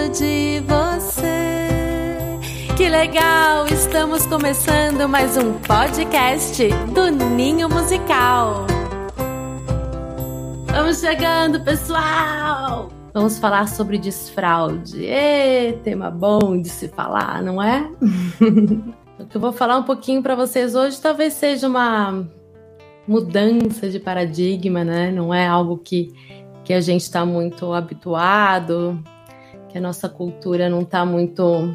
gosto de você. Que legal! Estamos começando mais um podcast do Ninho Musical. Vamos chegando, pessoal! Vamos falar sobre desfraude. Ê, tema bom de se falar, não é? o que eu vou falar um pouquinho para vocês hoje talvez seja uma mudança de paradigma, né? Não é algo que, que a gente está muito habituado, que a nossa cultura não está muito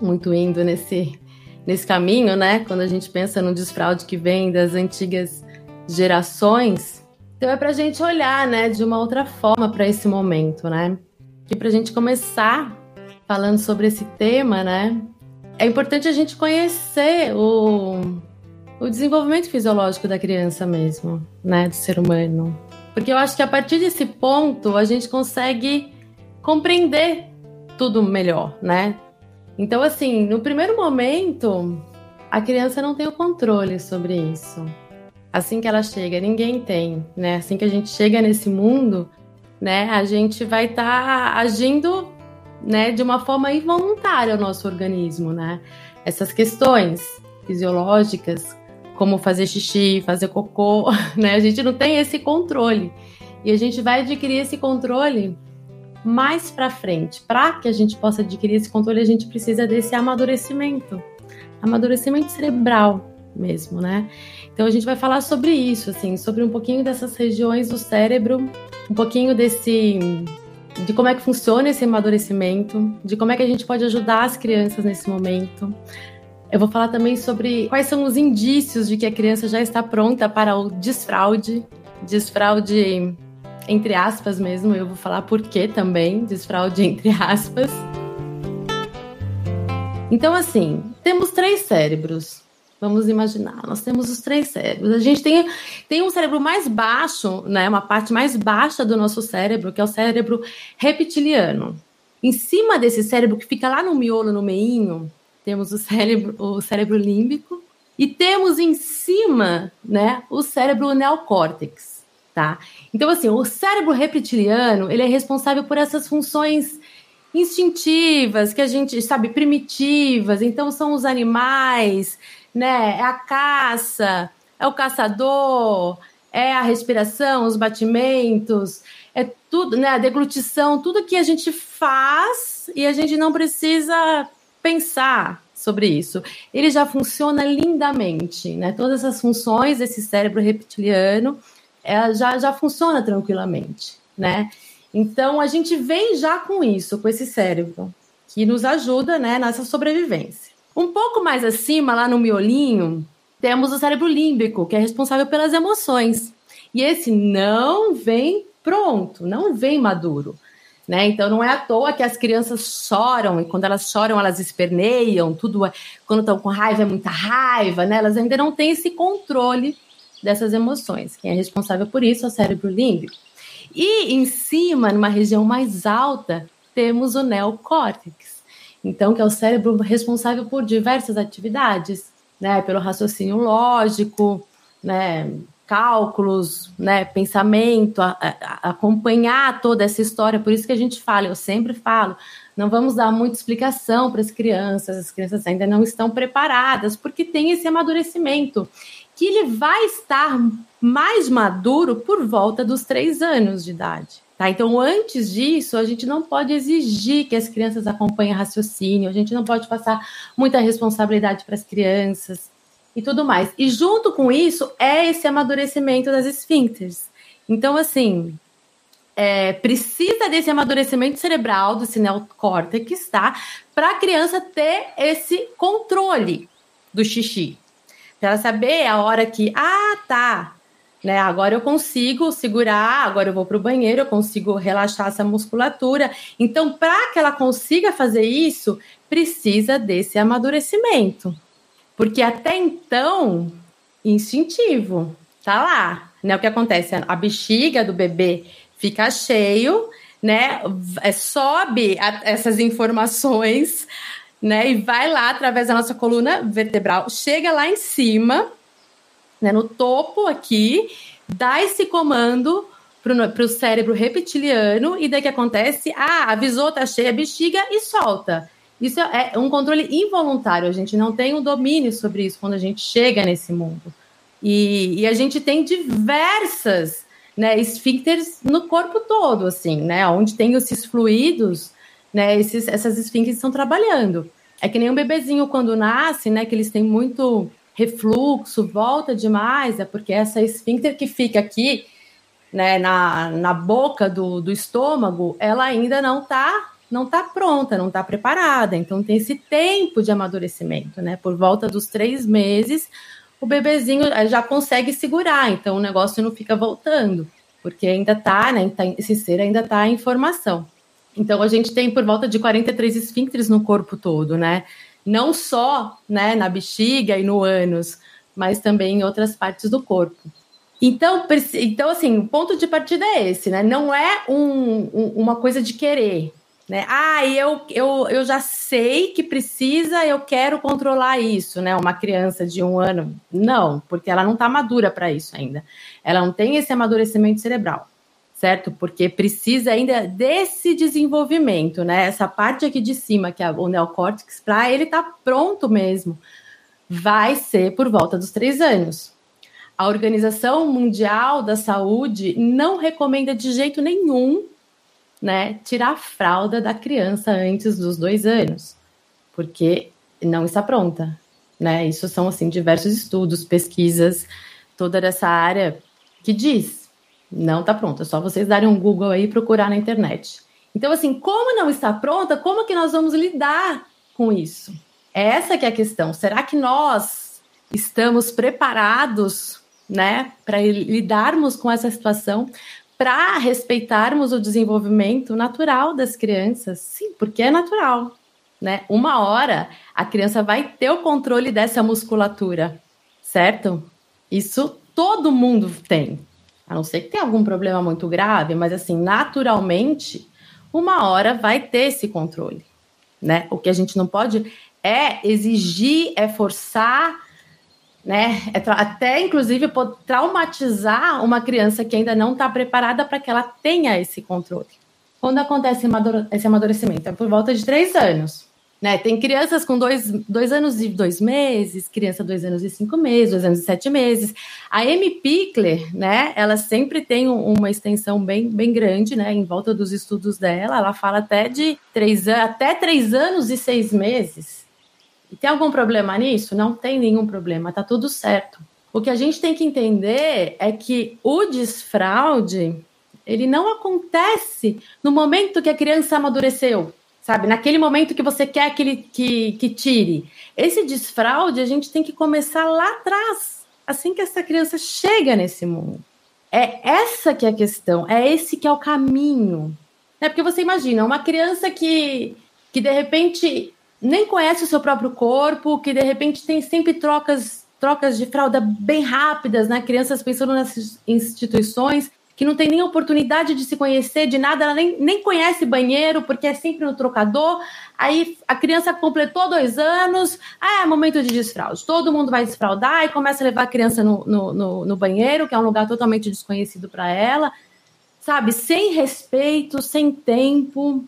muito indo nesse, nesse caminho, né? Quando a gente pensa no desfraude que vem das antigas gerações. Então é para a gente olhar, né, de uma outra forma para esse momento, né? E para a gente começar falando sobre esse tema, né? É importante a gente conhecer o, o desenvolvimento fisiológico da criança mesmo, né, do ser humano. Porque eu acho que a partir desse ponto a gente consegue compreender tudo melhor, né? Então, assim, no primeiro momento, a criança não tem o controle sobre isso. Assim que ela chega, ninguém tem, né? Assim que a gente chega nesse mundo, né, a gente vai estar tá agindo, né, de uma forma involuntária ao nosso organismo, né? Essas questões fisiológicas, como fazer xixi, fazer cocô, né? A gente não tem esse controle. E a gente vai adquirir esse controle mais para frente. Para que a gente possa adquirir esse controle, a gente precisa desse amadurecimento, amadurecimento cerebral mesmo, né? Então a gente vai falar sobre isso, assim, sobre um pouquinho dessas regiões do cérebro, um pouquinho desse de como é que funciona esse amadurecimento, de como é que a gente pode ajudar as crianças nesse momento. Eu vou falar também sobre quais são os indícios de que a criança já está pronta para o desfraude, desfraude entre aspas mesmo, eu vou falar por que também, desfraude entre aspas. Então, assim, temos três cérebros. Vamos imaginar, nós temos os três cérebros. A gente tem, tem um cérebro mais baixo, né, uma parte mais baixa do nosso cérebro, que é o cérebro reptiliano. Em cima desse cérebro, que fica lá no miolo, no meinho, temos o cérebro, o cérebro límbico, e temos em cima, né, o cérebro neocórtex tá? Então, assim, o cérebro reptiliano, ele é responsável por essas funções instintivas, que a gente sabe, primitivas. Então, são os animais, né? É a caça, é o caçador, é a respiração, os batimentos, é tudo, né? A deglutição, tudo que a gente faz e a gente não precisa pensar sobre isso. Ele já funciona lindamente, né? Todas as funções desse cérebro reptiliano ela já, já funciona tranquilamente, né? Então a gente vem já com isso, com esse cérebro, que nos ajuda né, nessa sobrevivência. Um pouco mais acima, lá no miolinho, temos o cérebro límbico, que é responsável pelas emoções. E esse não vem pronto, não vem maduro. Né? Então não é à toa que as crianças choram, e quando elas choram, elas esperneiam, tudo é, quando estão com raiva é muita raiva, né? Elas ainda não têm esse controle dessas emoções. Quem é responsável por isso é o cérebro límbico. E em cima, numa região mais alta, temos o neocórtex. Então, que é o cérebro responsável por diversas atividades, né, pelo raciocínio lógico, né, cálculos, né, pensamento, a, a, acompanhar toda essa história. Por isso que a gente fala, eu sempre falo, não vamos dar muita explicação para as crianças, as crianças ainda não estão preparadas, porque tem esse amadurecimento que ele vai estar mais maduro por volta dos três anos de idade. Tá? Então, antes disso, a gente não pode exigir que as crianças acompanhem raciocínio, a gente não pode passar muita responsabilidade para as crianças e tudo mais. E junto com isso é esse amadurecimento das esfíncteres. Então, assim, é, precisa desse amadurecimento cerebral do neocórtex, tá? Para a criança ter esse controle do xixi. Ela saber a hora que, ah, tá, né? Agora eu consigo segurar, agora eu vou para o banheiro, eu consigo relaxar essa musculatura. Então, para que ela consiga fazer isso, precisa desse amadurecimento. Porque até então, instintivo, tá lá, né? O que acontece? A bexiga do bebê fica cheio, né? É, sobe a, essas informações né? E vai lá através da nossa coluna vertebral, chega lá em cima, né? No topo aqui, dá esse comando para o cérebro reptiliano e daí que acontece? Ah, avisou, tá cheia a bexiga e solta. Isso é um controle involuntário, a gente não tem um domínio sobre isso quando a gente chega nesse mundo. E, e a gente tem diversas né, esfíncteres no corpo todo, assim, né? Onde tem esses fluidos, né? Esses, essas esfíncteres estão trabalhando. É que nem um bebezinho quando nasce, né? Que eles têm muito refluxo, volta demais, é porque essa esfíncter que fica aqui, né, na, na boca do, do estômago, ela ainda não está não tá pronta, não está preparada. Então tem esse tempo de amadurecimento, né? Por volta dos três meses, o bebezinho eh, já consegue segurar, então o negócio não fica voltando, porque ainda está, né? Tá, esse ser ainda está em formação. Então a gente tem por volta de 43 esfíncteres no corpo todo, né? Não só né, na bexiga e no ânus, mas também em outras partes do corpo. Então, então assim, o ponto de partida é esse, né? Não é um, um, uma coisa de querer, né? Ah, eu, eu, eu já sei que precisa, eu quero controlar isso, né? Uma criança de um ano, não, porque ela não está madura para isso ainda. Ela não tem esse amadurecimento cerebral, certo? Porque precisa ainda desse desenvolvimento, né? Essa parte aqui de cima, que é o neocórtex, para ele estar tá pronto mesmo, vai ser por volta dos três anos. A Organização Mundial da Saúde não recomenda de jeito nenhum né, tirar a fralda da criança antes dos dois anos, porque não está pronta, né? Isso são assim diversos estudos, pesquisas, toda essa área que diz não está pronta. É só vocês darem um Google aí e procurar na internet. Então, assim, como não está pronta, como que nós vamos lidar com isso? Essa que é a questão. Será que nós estamos preparados, né, para lidarmos com essa situação? para respeitarmos o desenvolvimento natural das crianças. Sim, porque é natural. Né? Uma hora a criança vai ter o controle dessa musculatura, certo? Isso todo mundo tem. A não ser que tenha algum problema muito grave, mas assim, naturalmente, uma hora vai ter esse controle, né? O que a gente não pode é exigir, é forçar, né? É até, inclusive, traumatizar uma criança que ainda não está preparada para que ela tenha esse controle. Quando acontece esse amadurecimento? É por volta de três anos. Né? Tem crianças com dois, dois anos e dois meses, criança dois anos e cinco meses, dois anos e sete meses. A Amy Pickler, né? Ela sempre tem uma extensão bem, bem grande, né? Em volta dos estudos dela, ela fala até de três, até três anos e seis meses. E tem algum problema nisso? Não tem nenhum problema, tá tudo certo. O que a gente tem que entender é que o desfraude, ele não acontece no momento que a criança amadureceu, sabe? Naquele momento que você quer que ele que, que tire. Esse desfraude a gente tem que começar lá atrás, assim que essa criança chega nesse mundo. É essa que é a questão, é esse que é o caminho. É porque você imagina, uma criança que, que de repente nem conhece o seu próprio corpo, que de repente tem sempre trocas trocas de fralda bem rápidas, né? Crianças pensando nessas instituições que não tem nem oportunidade de se conhecer de nada, ela nem, nem conhece banheiro, porque é sempre no trocador. Aí a criança completou dois anos, ah, é momento de desfraude. Todo mundo vai desfraudar e começa a levar a criança no, no, no, no banheiro, que é um lugar totalmente desconhecido para ela, sabe? Sem respeito, sem tempo,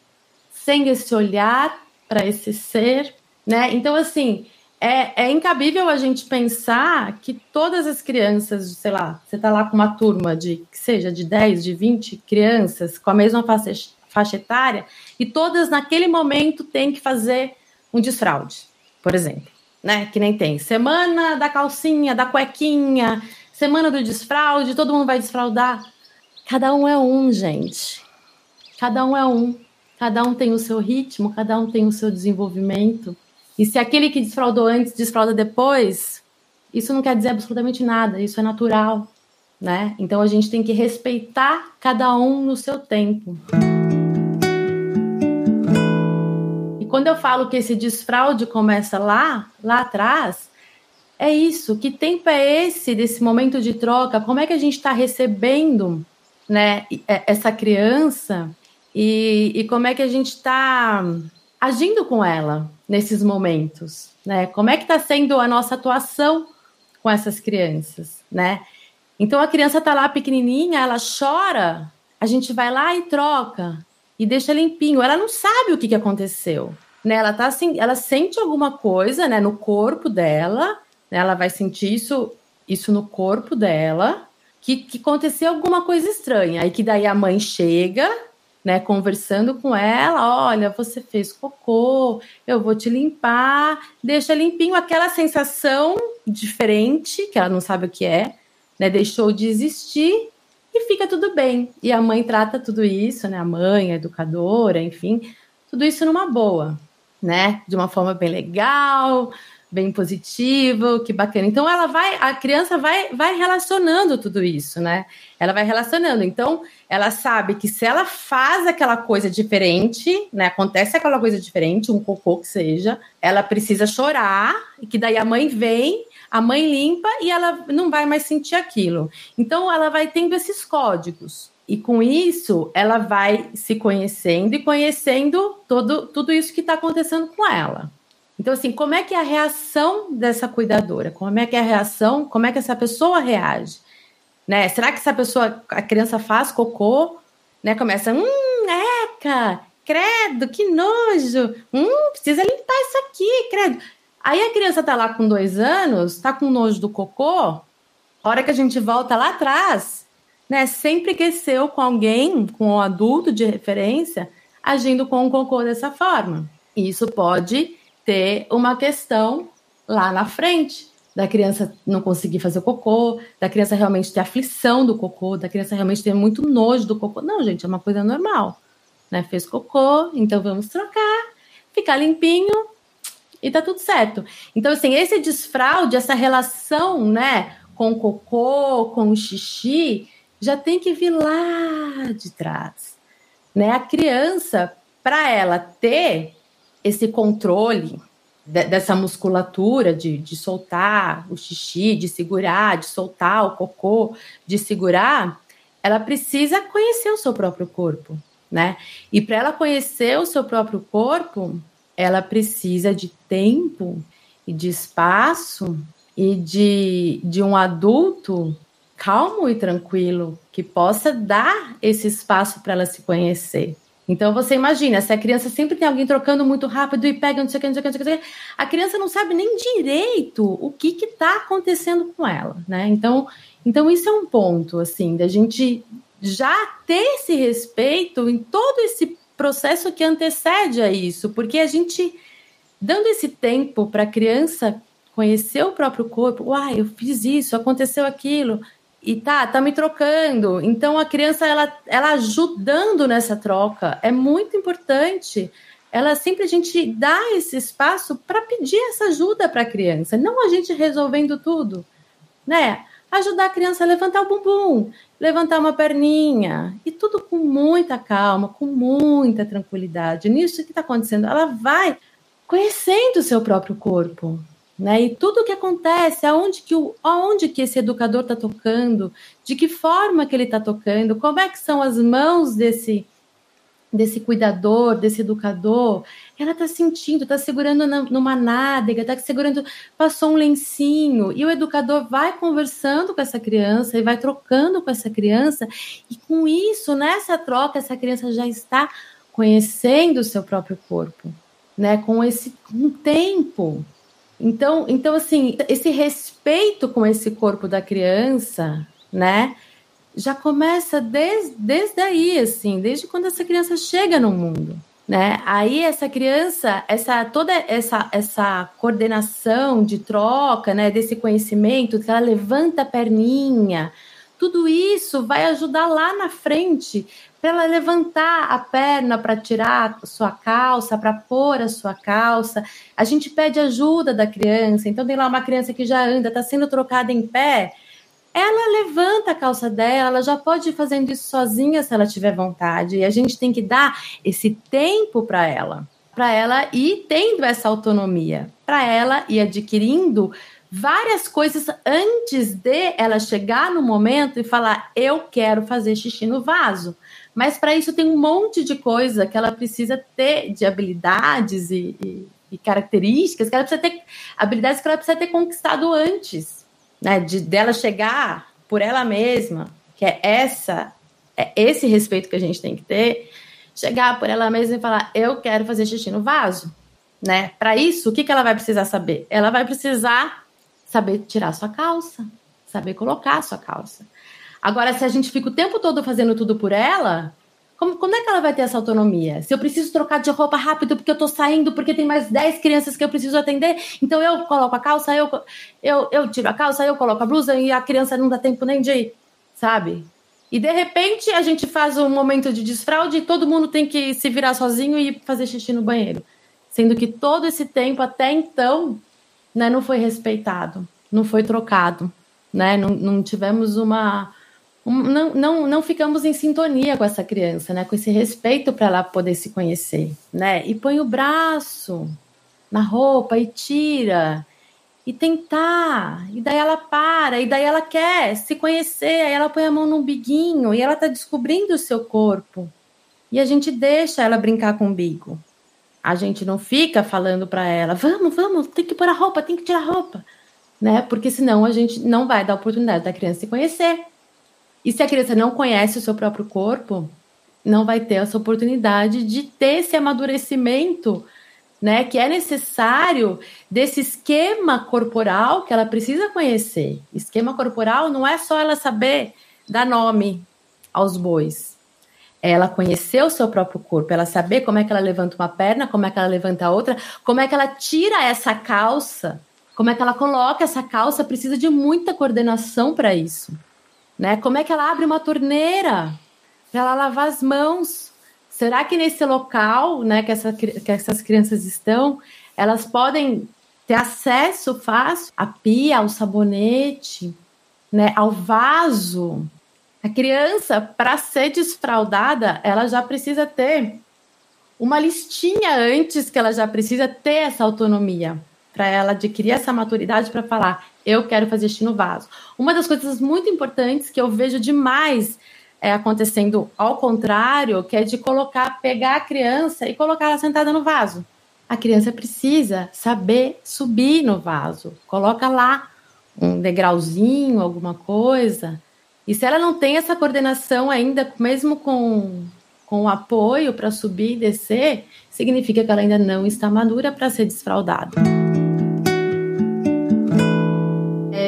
sem esse olhar para esse ser, né? Então, assim, é, é incabível a gente pensar que todas as crianças, sei lá, você está lá com uma turma de, que seja, de 10, de 20 crianças com a mesma faixa, faixa etária, e todas naquele momento têm que fazer um desfraude, por exemplo, né? Que nem tem semana da calcinha, da cuequinha, semana do desfraude, todo mundo vai desfraudar. Cada um é um, gente. Cada um é um. Cada um tem o seu ritmo, cada um tem o seu desenvolvimento. E se aquele que desfraudou antes desfrauda depois, isso não quer dizer absolutamente nada, isso é natural, né? Então a gente tem que respeitar cada um no seu tempo. E quando eu falo que esse desfraude começa lá, lá atrás, é isso. Que tempo é esse desse momento de troca? Como é que a gente está recebendo, né, essa criança? E, e como é que a gente está agindo com ela nesses momentos, né? Como é que está sendo a nossa atuação com essas crianças, né? Então a criança tá lá pequenininha, ela chora, a gente vai lá e troca e deixa limpinho. Ela não sabe o que, que aconteceu. Né? Ela tá assim, ela sente alguma coisa, né, no corpo dela, né? Ela vai sentir isso, isso no corpo dela, que, que aconteceu alguma coisa estranha. Aí que daí a mãe chega, né, conversando com ela, olha, você fez cocô, eu vou te limpar, deixa limpinho, aquela sensação diferente, que ela não sabe o que é, né, deixou de existir e fica tudo bem. E a mãe trata tudo isso, né, a mãe, a educadora, enfim, tudo isso numa boa, né, de uma forma bem legal, bem positivo, que bacana. Então ela vai, a criança vai, vai relacionando tudo isso, né? Ela vai relacionando. Então ela sabe que se ela faz aquela coisa diferente, né? Acontece aquela coisa diferente, um cocô que seja, ela precisa chorar e que daí a mãe vem, a mãe limpa e ela não vai mais sentir aquilo. Então ela vai tendo esses códigos. E com isso, ela vai se conhecendo e conhecendo todo, tudo isso que está acontecendo com ela. Então, assim, como é que é a reação dessa cuidadora? Como é que é a reação? Como é que essa pessoa reage? Né? Será que essa pessoa, a criança faz cocô, né? Começa, hum, eca, credo, que nojo, hum, precisa limpar isso aqui, credo. Aí a criança tá lá com dois anos, tá com nojo do cocô, a hora que a gente volta lá atrás, né? Sempre cresceu com alguém, com um adulto de referência, agindo com o cocô dessa forma. E isso pode ter uma questão lá na frente da criança não conseguir fazer o cocô, da criança realmente ter aflição do cocô, da criança realmente ter muito nojo do cocô. Não, gente, é uma coisa normal. Né? Fez cocô, então vamos trocar, ficar limpinho e tá tudo certo. Então, assim, esse desfraude, essa relação, né, com o cocô, com o xixi, já tem que vir lá de trás. Né? A criança, para ela ter esse controle de, dessa musculatura de, de soltar o xixi, de segurar, de soltar o cocô, de segurar, ela precisa conhecer o seu próprio corpo, né? E para ela conhecer o seu próprio corpo, ela precisa de tempo e de espaço e de, de um adulto calmo e tranquilo que possa dar esse espaço para ela se conhecer. Então você imagina, se a criança sempre tem alguém trocando muito rápido e pega não sei o que, não sei o que, não sei o que, a criança não sabe nem direito o que está acontecendo com ela, né? Então, então isso é um ponto, assim, da gente já ter esse respeito em todo esse processo que antecede a isso, porque a gente dando esse tempo para a criança conhecer o próprio corpo, uai, eu fiz isso, aconteceu aquilo, e tá, tá me trocando. Então a criança ela, ela ajudando nessa troca é muito importante. Ela sempre a gente dá esse espaço para pedir essa ajuda para a criança, não a gente resolvendo tudo, né? Ajudar a criança a levantar o bumbum, levantar uma perninha e tudo com muita calma, com muita tranquilidade. Nisso que está acontecendo, ela vai conhecendo o seu próprio corpo, né? E tudo o que acontece, aonde que, o, aonde que esse educador está tocando, de que forma que ele está tocando, como é que são as mãos desse desse cuidador, desse educador, ela está sentindo, está segurando na, numa nádega, está segurando, passou um lencinho, e o educador vai conversando com essa criança e vai trocando com essa criança, e com isso, nessa troca, essa criança já está conhecendo o seu próprio corpo, né? Com esse um tempo, então, então assim, esse respeito com esse corpo da criança, né? Já começa desde, desde aí, assim, desde quando essa criança chega no mundo, né? Aí essa criança, essa toda essa essa coordenação de troca, né, desse conhecimento, ela levanta a perninha, tudo isso vai ajudar lá na frente para ela levantar a perna para tirar a sua calça, para pôr a sua calça. A gente pede ajuda da criança. Então tem lá uma criança que já anda, está sendo trocada em pé. Ela levanta a calça dela, ela já pode ir fazendo isso sozinha se ela tiver vontade. E a gente tem que dar esse tempo para ela, para ela ir tendo essa autonomia, para ela ir adquirindo várias coisas antes de ela chegar no momento e falar: eu quero fazer xixi no vaso. Mas para isso tem um monte de coisa que ela precisa ter de habilidades e, e, e, características que ela precisa ter, habilidades que ela precisa ter conquistado antes, né? De dela chegar por ela mesma, que é essa, é esse respeito que a gente tem que ter, chegar por ela mesma e falar: eu quero fazer xixi no vaso, né? Para isso, o que, que ela vai precisar saber? Ela vai precisar saber tirar sua calça, saber colocar sua calça. Agora, se a gente fica o tempo todo fazendo tudo por ela, como, como é que ela vai ter essa autonomia? Se eu preciso trocar de roupa rápido porque eu tô saindo, porque tem mais 10 crianças que eu preciso atender, então eu coloco a calça, eu, eu, eu tiro a calça, eu coloco a blusa e a criança não dá tempo nem de ir, sabe? E de repente a gente faz um momento de desfraude e todo mundo tem que se virar sozinho e fazer xixi no banheiro. Sendo que todo esse tempo até então né, não foi respeitado, não foi trocado, né? Não, não tivemos uma não, não, não ficamos em sintonia com essa criança, né? Com esse respeito para ela poder se conhecer, né? E põe o braço na roupa e tira e tentar, e daí ela para, e daí ela quer se conhecer, aí ela põe a mão no biguinho e ela tá descobrindo o seu corpo. E a gente deixa ela brincar com o bigo. A gente não fica falando para ela, vamos, vamos, tem que pôr a roupa, tem que tirar a roupa, né? Porque senão a gente não vai dar oportunidade da criança se conhecer. E se a criança não conhece o seu próprio corpo, não vai ter essa oportunidade de ter esse amadurecimento, né, que é necessário desse esquema corporal que ela precisa conhecer. Esquema corporal não é só ela saber dar nome aos bois. Ela conhecer o seu próprio corpo, ela saber como é que ela levanta uma perna, como é que ela levanta a outra, como é que ela tira essa calça, como é que ela coloca essa calça, precisa de muita coordenação para isso né? Como é que ela abre uma torneira para ela lavar as mãos? Será que nesse local, né, que, essa, que essas crianças estão, elas podem ter acesso fácil à pia, ao sabonete, né, ao vaso? A criança, para ser desfraudada, ela já precisa ter uma listinha antes que ela já precisa ter essa autonomia para ela adquirir essa maturidade para falar, eu quero fazer xixi no vaso. Uma das coisas muito importantes que eu vejo demais é, acontecendo ao contrário, que é de colocar, pegar a criança e colocar ela sentada no vaso. A criança precisa saber subir no vaso. Coloca lá um degrauzinho, alguma coisa. E se ela não tem essa coordenação ainda, mesmo com, com o apoio para subir e descer, significa que ela ainda não está madura para ser desfraldada.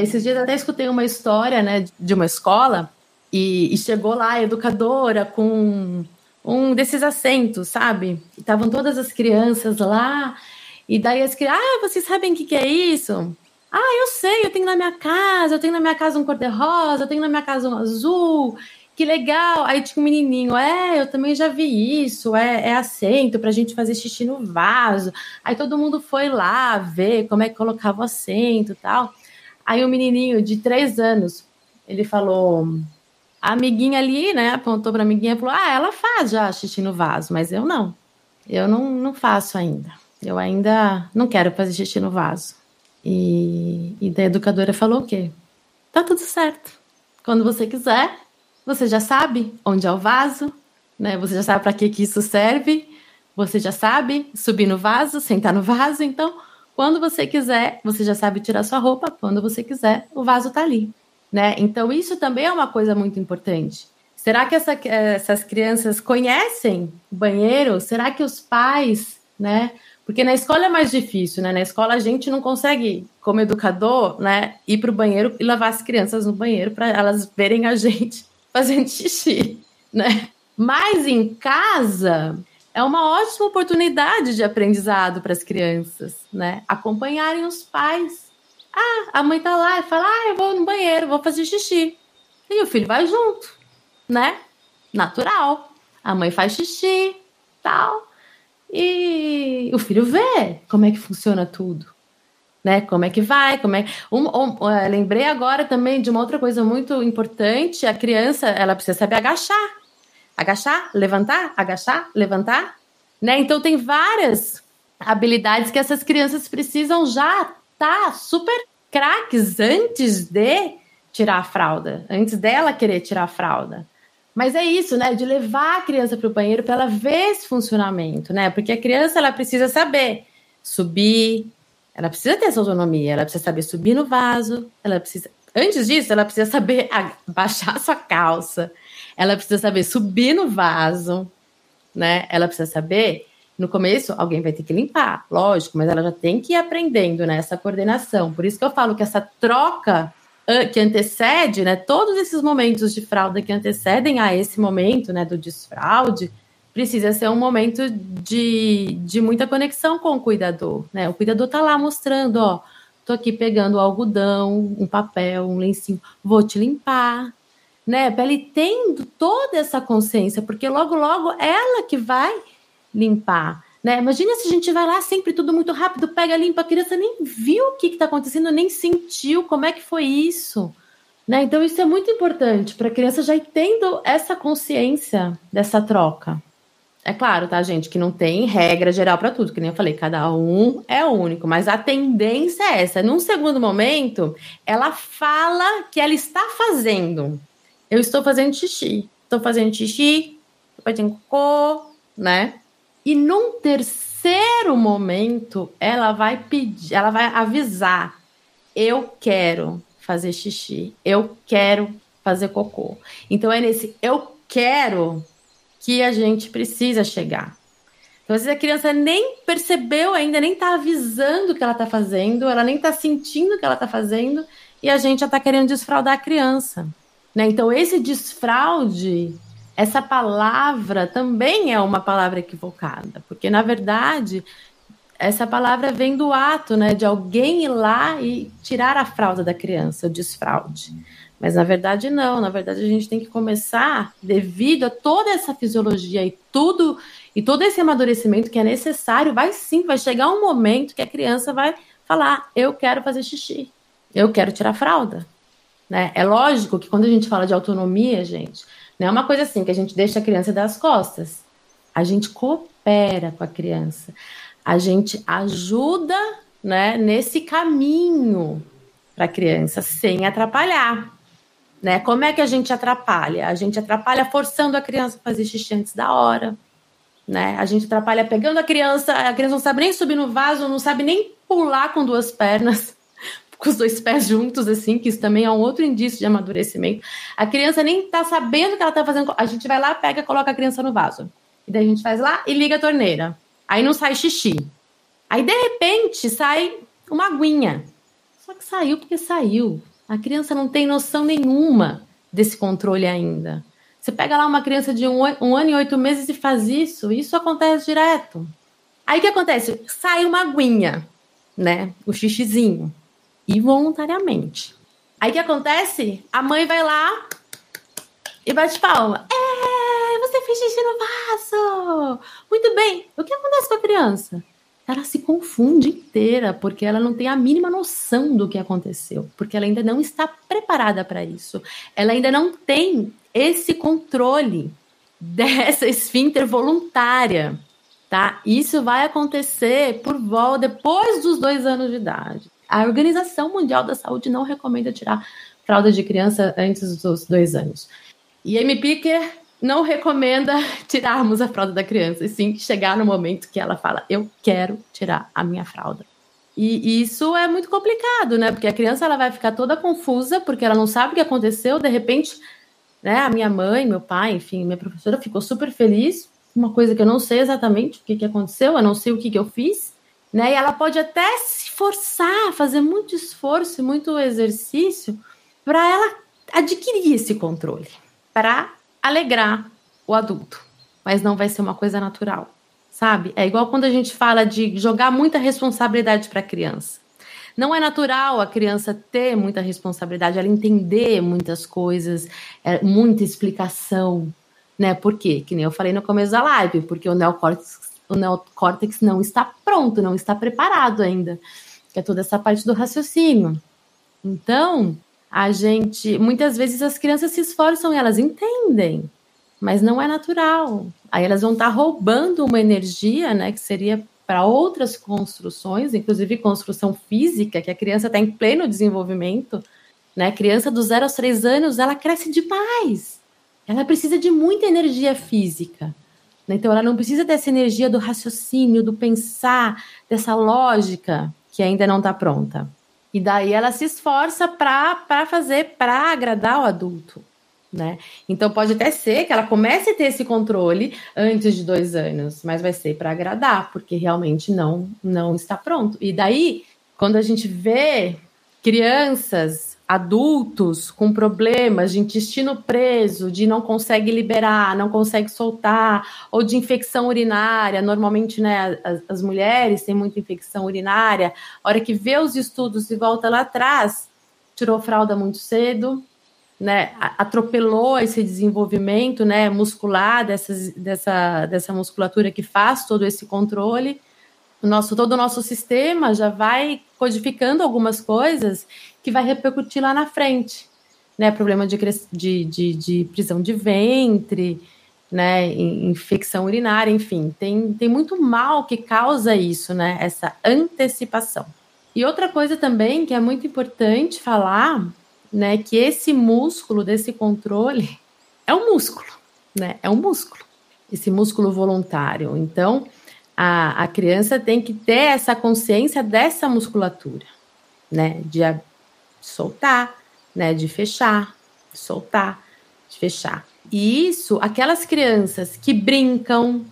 esses dias até escutei uma história, né, de uma escola e, e chegou lá a educadora com um desses assentos, sabe? Estavam todas as crianças lá e daí as crianças, ah, vocês sabem o que, que é isso? Ah, eu sei, eu tenho na minha casa, eu tenho na minha casa um cor-de-rosa, eu tenho na minha casa um azul, que legal. Aí tinha um menininho, é, eu também já vi isso, é, é assento pra gente fazer xixi no vaso. Aí todo mundo foi lá ver como é que colocava o assento e tal. Aí o um menininho de três anos, ele falou, a amiguinha ali, né, apontou para a amiguinha e falou, ah, ela faz já xixi no vaso, mas eu não. Eu não, não faço ainda. Eu ainda não quero fazer xixi no vaso. E, e da educadora falou o quê? Tá tudo certo. Quando você quiser, você já sabe onde é o vaso, né? Você já sabe para que, que isso serve. Você já sabe subir no vaso, sentar no vaso. Então, quando você quiser, você já sabe tirar sua roupa, quando você quiser, o vaso está ali, né? Então isso também é uma coisa muito importante. Será que essa, essas crianças conhecem o banheiro? Será que os pais, né? Porque na escola é mais difícil, né? Na escola a gente não consegue, como educador, né, ir para o banheiro e levar as crianças no banheiro para elas verem a gente fazendo xixi, né? Mas em casa, é uma ótima oportunidade de aprendizado para as crianças, né? Acompanharem os pais. Ah, a mãe tá lá e fala: "Ah, eu vou no banheiro, vou fazer xixi". E o filho vai junto, né? Natural. A mãe faz xixi, tal. E o filho vê como é que funciona tudo. Né? Como é que vai? Como é um, um, uh, lembrei agora também de uma outra coisa muito importante. A criança ela precisa saber agachar agachar, levantar, agachar, levantar, né? Então tem várias habilidades que essas crianças precisam já estar tá super craques antes de tirar a fralda, antes dela querer tirar a fralda. Mas é isso, né? De levar a criança para o banheiro para ela ver esse funcionamento, né? Porque a criança ela precisa saber subir, ela precisa ter essa autonomia, ela precisa saber subir no vaso, ela precisa Antes disso, ela precisa saber baixar sua calça, ela precisa saber subir no vaso, né? Ela precisa saber. No começo, alguém vai ter que limpar, lógico, mas ela já tem que ir aprendendo né, essa coordenação. Por isso que eu falo que essa troca que antecede, né, todos esses momentos de fralda que antecedem a esse momento, né, do desfraude, precisa ser um momento de, de muita conexão com o cuidador, né? O cuidador tá lá mostrando, ó, tô aqui pegando algodão, um papel, um lencinho, vou te limpar, né? Pra ele tendo toda essa consciência, porque logo, logo ela que vai limpar, né? Imagina se a gente vai lá sempre tudo muito rápido, pega, limpa, a criança nem viu o que está acontecendo, nem sentiu como é que foi isso. Né? Então, isso é muito importante para a criança já ir tendo essa consciência dessa troca. É claro, tá, gente, que não tem regra geral para tudo, que nem eu falei, cada um é único, mas a tendência é essa. Num segundo momento, ela fala que ela está fazendo. Eu estou fazendo xixi. Estou fazendo xixi, estou fazendo cocô, né? E num terceiro momento, ela vai pedir, ela vai avisar: eu quero fazer xixi, eu quero fazer cocô. Então é nesse eu quero que a gente precisa chegar. Então, às vezes a criança nem percebeu ainda, nem está avisando o que ela está fazendo, ela nem está sentindo o que ela está fazendo, e a gente já está querendo desfraudar a criança. Né? Então, esse desfraude essa palavra também é uma palavra equivocada, porque na verdade essa palavra vem do ato, né, de alguém ir lá e tirar a fralda da criança, o desfraude. Mas na verdade não, na verdade a gente tem que começar devido a toda essa fisiologia e tudo e todo esse amadurecimento que é necessário, vai sim, vai chegar um momento que a criança vai falar: "Eu quero fazer xixi. Eu quero tirar a fralda". Né? É lógico que quando a gente fala de autonomia, gente, não é uma coisa assim que a gente deixa a criança das costas. A gente coopera com a criança. A gente ajuda né, nesse caminho para a criança sem atrapalhar. Né? Como é que a gente atrapalha? A gente atrapalha forçando a criança a fazer xixi antes da hora. Né? A gente atrapalha pegando a criança, a criança não sabe nem subir no vaso, não sabe nem pular com duas pernas com os dois pés juntos, assim, que isso também é um outro indício de amadurecimento. A criança nem tá sabendo que ela tá fazendo. A gente vai lá, pega, coloca a criança no vaso. E daí a gente faz lá e liga a torneira. Aí não sai xixi. Aí, de repente, sai uma aguinha. Só que saiu porque saiu. A criança não tem noção nenhuma desse controle ainda. Você pega lá uma criança de um, um ano e oito meses e faz isso, isso acontece direto. Aí o que acontece? Sai uma aguinha, né? O xixizinho involuntariamente. Aí o que acontece? A mãe vai lá e bate palma. É, você fez xixi no vaso! Muito bem. O que acontece com a criança? Ela se confunde inteira, porque ela não tem a mínima noção do que aconteceu, porque ela ainda não está preparada para isso. Ela ainda não tem esse controle dessa esfíncter voluntária, tá? Isso vai acontecer por volta depois dos dois anos de idade. A Organização Mundial da Saúde não recomenda tirar fralda de criança antes dos dois anos. E Amy Picker não recomenda tirarmos a fralda da criança, e sim chegar no momento que ela fala: Eu quero tirar a minha fralda. E isso é muito complicado, né? Porque a criança ela vai ficar toda confusa, porque ela não sabe o que aconteceu, de repente, né? A minha mãe, meu pai, enfim, minha professora ficou super feliz. Uma coisa que eu não sei exatamente o que, que aconteceu, eu não sei o que, que eu fiz, né? E ela pode até se forçar, fazer muito esforço, muito exercício para ela adquirir esse controle, para alegrar o adulto, mas não vai ser uma coisa natural, sabe? É igual quando a gente fala de jogar muita responsabilidade para a criança. Não é natural a criança ter muita responsabilidade, ela entender muitas coisas, é, muita explicação, né? Por quê? Que nem eu falei no começo da live, porque o neocórtex o neocórtex não está pronto, não está preparado ainda, que é toda essa parte do raciocínio. Então, a gente, muitas vezes as crianças se esforçam e elas entendem, mas não é natural. Aí elas vão estar roubando uma energia, né, que seria para outras construções, inclusive construção física, que a criança está em pleno desenvolvimento, né? A criança dos 0 aos 3 anos, ela cresce demais. Ela precisa de muita energia física. Né? Então, ela não precisa dessa energia do raciocínio, do pensar, dessa lógica que ainda não está pronta. E daí ela se esforça para fazer, para agradar o adulto. Né? Então pode até ser que ela comece a ter esse controle antes de dois anos, mas vai ser para agradar, porque realmente não não está pronto. E daí, quando a gente vê crianças, adultos com problemas de intestino preso, de não consegue liberar, não consegue soltar, ou de infecção urinária, normalmente né, as, as mulheres têm muita infecção urinária, a hora que vê os estudos e volta lá atrás, tirou fralda muito cedo, né, atropelou esse desenvolvimento né, muscular dessas, dessa, dessa musculatura que faz todo esse controle. O nosso, todo o nosso sistema já vai codificando algumas coisas que vai repercutir lá na frente. Né, problema de, de, de, de prisão de ventre, né, infecção urinária, enfim, tem, tem muito mal que causa isso, né, essa antecipação. E outra coisa também que é muito importante falar né, que esse músculo desse controle é um músculo, né? É um músculo, esse músculo voluntário. Então, a, a criança tem que ter essa consciência dessa musculatura, né? De soltar, né? De fechar, de soltar, de fechar. E isso, aquelas crianças que brincam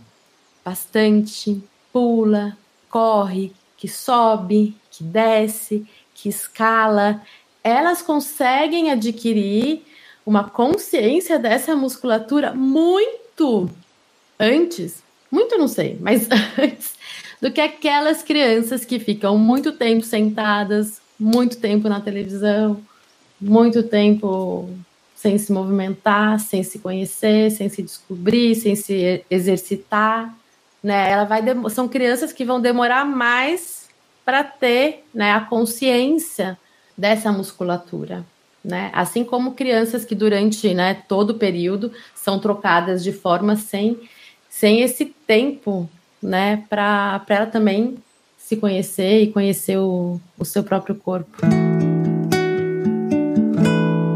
bastante, pula, corre, que sobe, que desce, que escala, elas conseguem adquirir uma consciência dessa musculatura muito antes, muito não sei, mas antes do que aquelas crianças que ficam muito tempo sentadas, muito tempo na televisão, muito tempo sem se movimentar, sem se conhecer, sem se descobrir, sem se exercitar, né? Ela vai são crianças que vão demorar mais para ter, né, a consciência dessa musculatura. Né? Assim como crianças que durante né, todo o período são trocadas de forma sem, sem esse tempo né, para ela também se conhecer e conhecer o, o seu próprio corpo.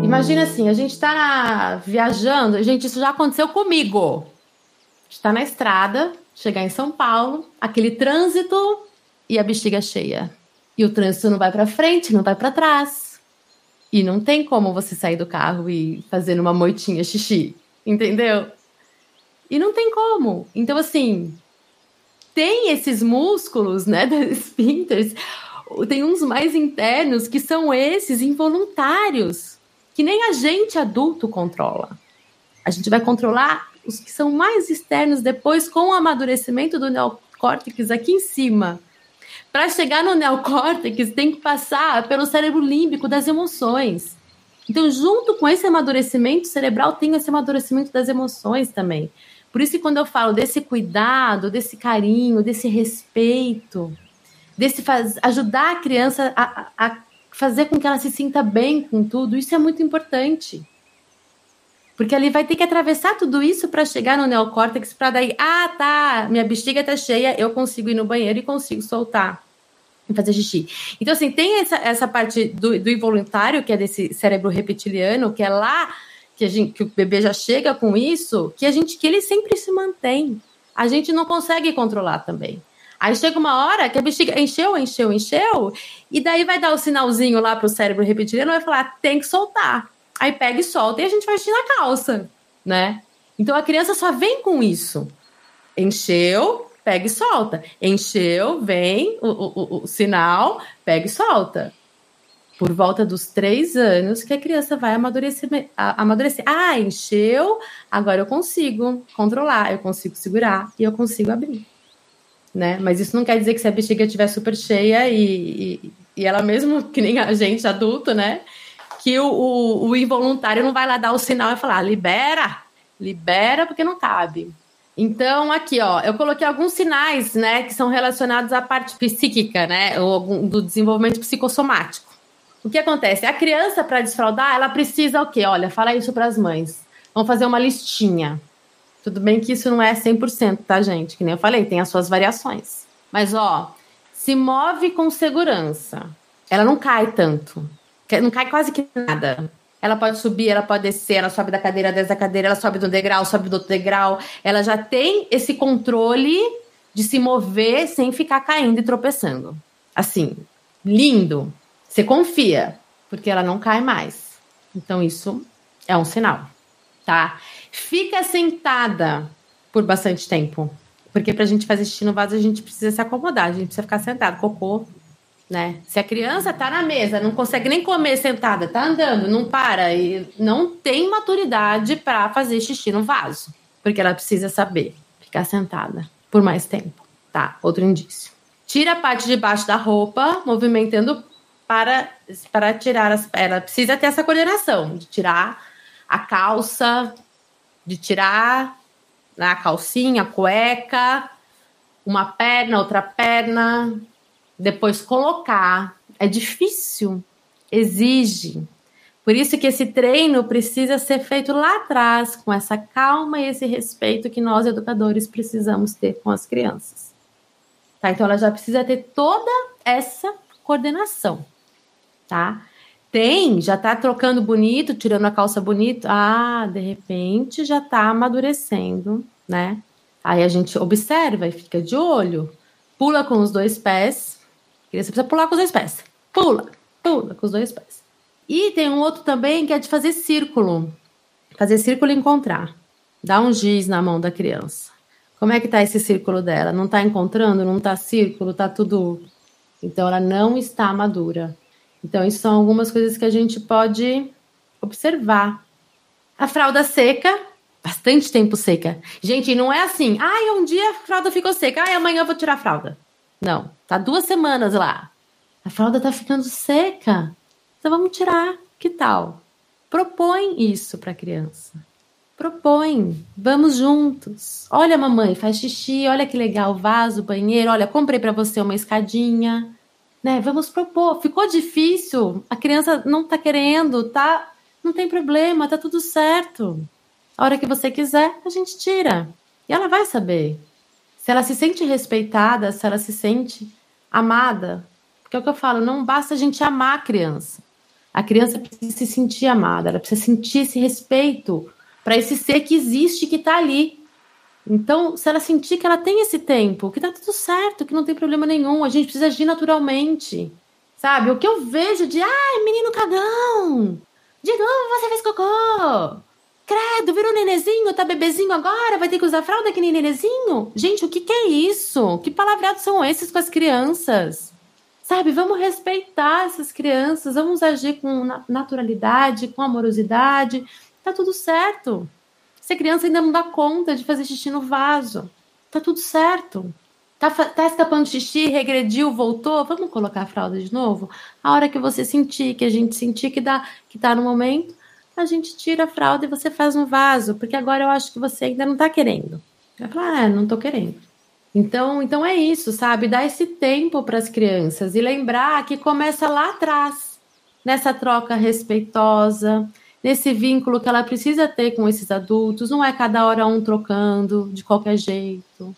Imagina assim, a gente está viajando, gente, isso já aconteceu comigo. Está na estrada, chegar em São Paulo, aquele trânsito e a bexiga cheia. E o trânsito não vai para frente, não vai para trás. E não tem como você sair do carro e fazer uma moitinha xixi, entendeu? E não tem como. Então, assim, tem esses músculos, né, das esfíncteres, tem uns mais internos que são esses involuntários, que nem a gente adulto controla. A gente vai controlar os que são mais externos depois com o amadurecimento do neocórtex aqui em cima. Para chegar no neocórtex, tem que passar pelo cérebro límbico das emoções. Então, junto com esse amadurecimento cerebral, tem esse amadurecimento das emoções também. Por isso que quando eu falo desse cuidado, desse carinho, desse respeito, desse faz, ajudar a criança a, a fazer com que ela se sinta bem com tudo, isso é muito importante. Porque ali vai ter que atravessar tudo isso para chegar no neocórtex, para daí, ah, tá, minha bexiga tá cheia, eu consigo ir no banheiro e consigo soltar e fazer xixi. Então, assim, tem essa, essa parte do, do involuntário, que é desse cérebro reptiliano, que é lá que, a gente, que o bebê já chega com isso, que a gente que ele sempre se mantém. A gente não consegue controlar também. Aí chega uma hora que a bexiga encheu, encheu, encheu, e daí vai dar o sinalzinho lá pro cérebro reptiliano vai falar: tem que soltar. Aí pega e solta e a gente vai vestir na calça, né? Então a criança só vem com isso. Encheu, pega e solta. Encheu, vem o, o, o, sinal, pega e solta. Por volta dos três anos que a criança vai amadurecer, amadurecer. Ah, encheu, agora eu consigo controlar, eu consigo segurar e eu consigo abrir. Né? Mas isso não quer dizer que se a bexiga estiver super cheia e, e, e ela mesmo, que nem a gente adulto, né? que o, o, o involuntário não vai lá dar o sinal e falar, libera, libera porque não cabe. Então, aqui, ó, eu coloquei alguns sinais, né, que são relacionados à parte psíquica, né, ou do desenvolvimento psicossomático. O que acontece? A criança, para desfraudar, ela precisa o quê? Olha, fala isso para as mães. Vamos fazer uma listinha. Tudo bem que isso não é 100%, tá, gente? Que nem eu falei, tem as suas variações. Mas, ó, se move com segurança. Ela não cai tanto não cai quase que nada. Ela pode subir, ela pode descer, ela sobe da cadeira, desce da cadeira, ela sobe do degrau, sobe do outro degrau. Ela já tem esse controle de se mover sem ficar caindo e tropeçando. Assim, lindo, Você confia, porque ela não cai mais. Então, isso é um sinal, tá? Fica sentada por bastante tempo. Porque para a gente fazer xixi no vaso, a gente precisa se acomodar, a gente precisa ficar sentado. Cocô, né? Se a criança tá na mesa, não consegue nem comer sentada, tá andando, não para e não tem maturidade para fazer xixi no vaso, porque ela precisa saber ficar sentada por mais tempo, tá? Outro indício. Tira a parte de baixo da roupa, movimentando para para tirar as ela precisa ter essa coordenação de tirar a calça, de tirar né, a calcinha, a cueca, uma perna, outra perna, depois colocar. É difícil, exige. Por isso que esse treino precisa ser feito lá atrás, com essa calma e esse respeito que nós educadores precisamos ter com as crianças. Tá? Então ela já precisa ter toda essa coordenação, tá? Tem, já tá trocando bonito, tirando a calça bonito. Ah, de repente já tá amadurecendo, né? Aí a gente observa e fica de olho. Pula com os dois pés. Criança precisa pular com os dois pés. Pula, pula com os dois pés. E tem um outro também que é de fazer círculo. Fazer círculo e encontrar. Dá um giz na mão da criança. Como é que tá esse círculo dela? Não tá encontrando? Não tá círculo? Tá tudo. Então ela não está madura. Então, isso são algumas coisas que a gente pode observar. A fralda seca, bastante tempo seca. Gente, não é assim, ai, um dia a fralda ficou seca, ai, amanhã eu vou tirar a fralda. Não, tá duas semanas lá. A fralda tá ficando seca. Então vamos tirar, que tal? Propõe isso para a criança. Propõe, vamos juntos. Olha, mamãe, faz xixi, olha que legal, vaso, banheiro, olha, comprei para você uma escadinha né? Vamos propor. Ficou difícil, a criança não está querendo, tá? Não tem problema, tá tudo certo. A hora que você quiser, a gente tira. E ela vai saber. Se ela se sente respeitada, se ela se sente amada. Porque é o que eu falo, não basta a gente amar a criança. A criança precisa se sentir amada, ela precisa sentir esse respeito para esse ser que existe, que está ali. Então, se ela sentir que ela tem esse tempo, que tá tudo certo, que não tem problema nenhum, a gente precisa agir naturalmente. Sabe? O que eu vejo de, ai, menino cagão, de novo você fez cocô. Credo, virou nenezinho, tá bebezinho agora, vai ter que usar fralda que nem nenezinho? Gente, o que, que é isso? Que palavreados são esses com as crianças? Sabe, vamos respeitar essas crianças, vamos agir com naturalidade, com amorosidade, tá tudo certo. Se a criança ainda não dá conta de fazer xixi no vaso, tá tudo certo. Tá, tá escapando xixi, regrediu, voltou, vamos colocar a fralda de novo? A hora que você sentir, que a gente sentir que, dá, que tá no momento, a gente tira a fralda e você faz no vaso, porque agora eu acho que você ainda não tá querendo. Vai falar, ah, não tô querendo. Então, então é isso, sabe? Dar esse tempo para as crianças e lembrar que começa lá atrás, nessa troca respeitosa, nesse vínculo que ela precisa ter com esses adultos. Não é cada hora um trocando de qualquer jeito.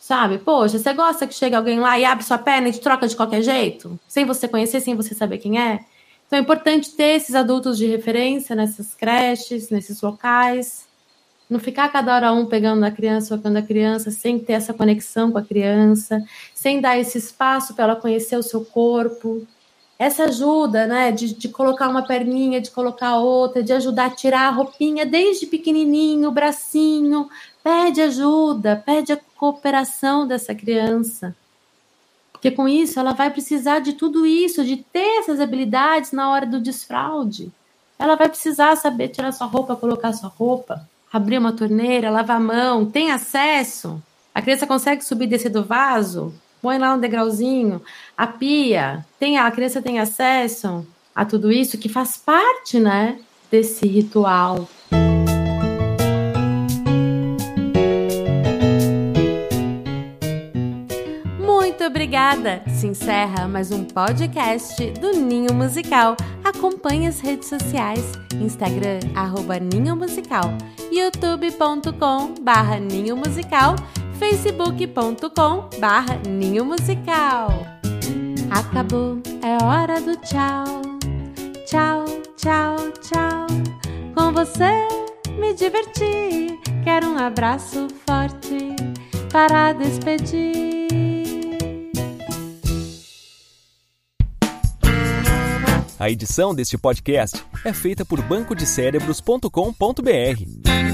Sabe? Poxa, você gosta que chegue alguém lá e abre sua perna e te troca de qualquer jeito? Sem você conhecer, sem você saber quem é? Então é importante ter esses adultos de referência nessas creches, nesses locais. Não ficar cada hora um pegando na criança, tocando a criança, sem ter essa conexão com a criança, sem dar esse espaço para ela conhecer o seu corpo, essa ajuda, né, de, de colocar uma perninha, de colocar outra, de ajudar a tirar a roupinha desde pequenininho, o bracinho, pede ajuda, pede a cooperação dessa criança. Porque com isso ela vai precisar de tudo isso, de ter essas habilidades na hora do desfraude. Ela vai precisar saber tirar sua roupa, colocar sua roupa, abrir uma torneira, lavar a mão, tem acesso. A criança consegue subir e descer do vaso? Põe lá um degrauzinho, a pia, tem a criança tem acesso a tudo isso que faz parte, né, desse ritual. Muito obrigada! Se encerra mais um podcast do Ninho Musical. Acompanhe as redes sociais, Instagram, arroba Ninho Musical, youtube.com barra Ninho Musical facebook.com barra Ninho Musical. Acabou, é hora do tchau. Tchau, tchau, tchau. Com você me diverti. Quero um abraço forte para despedir. A edição deste podcast é feita por bancodecérebros.com.br.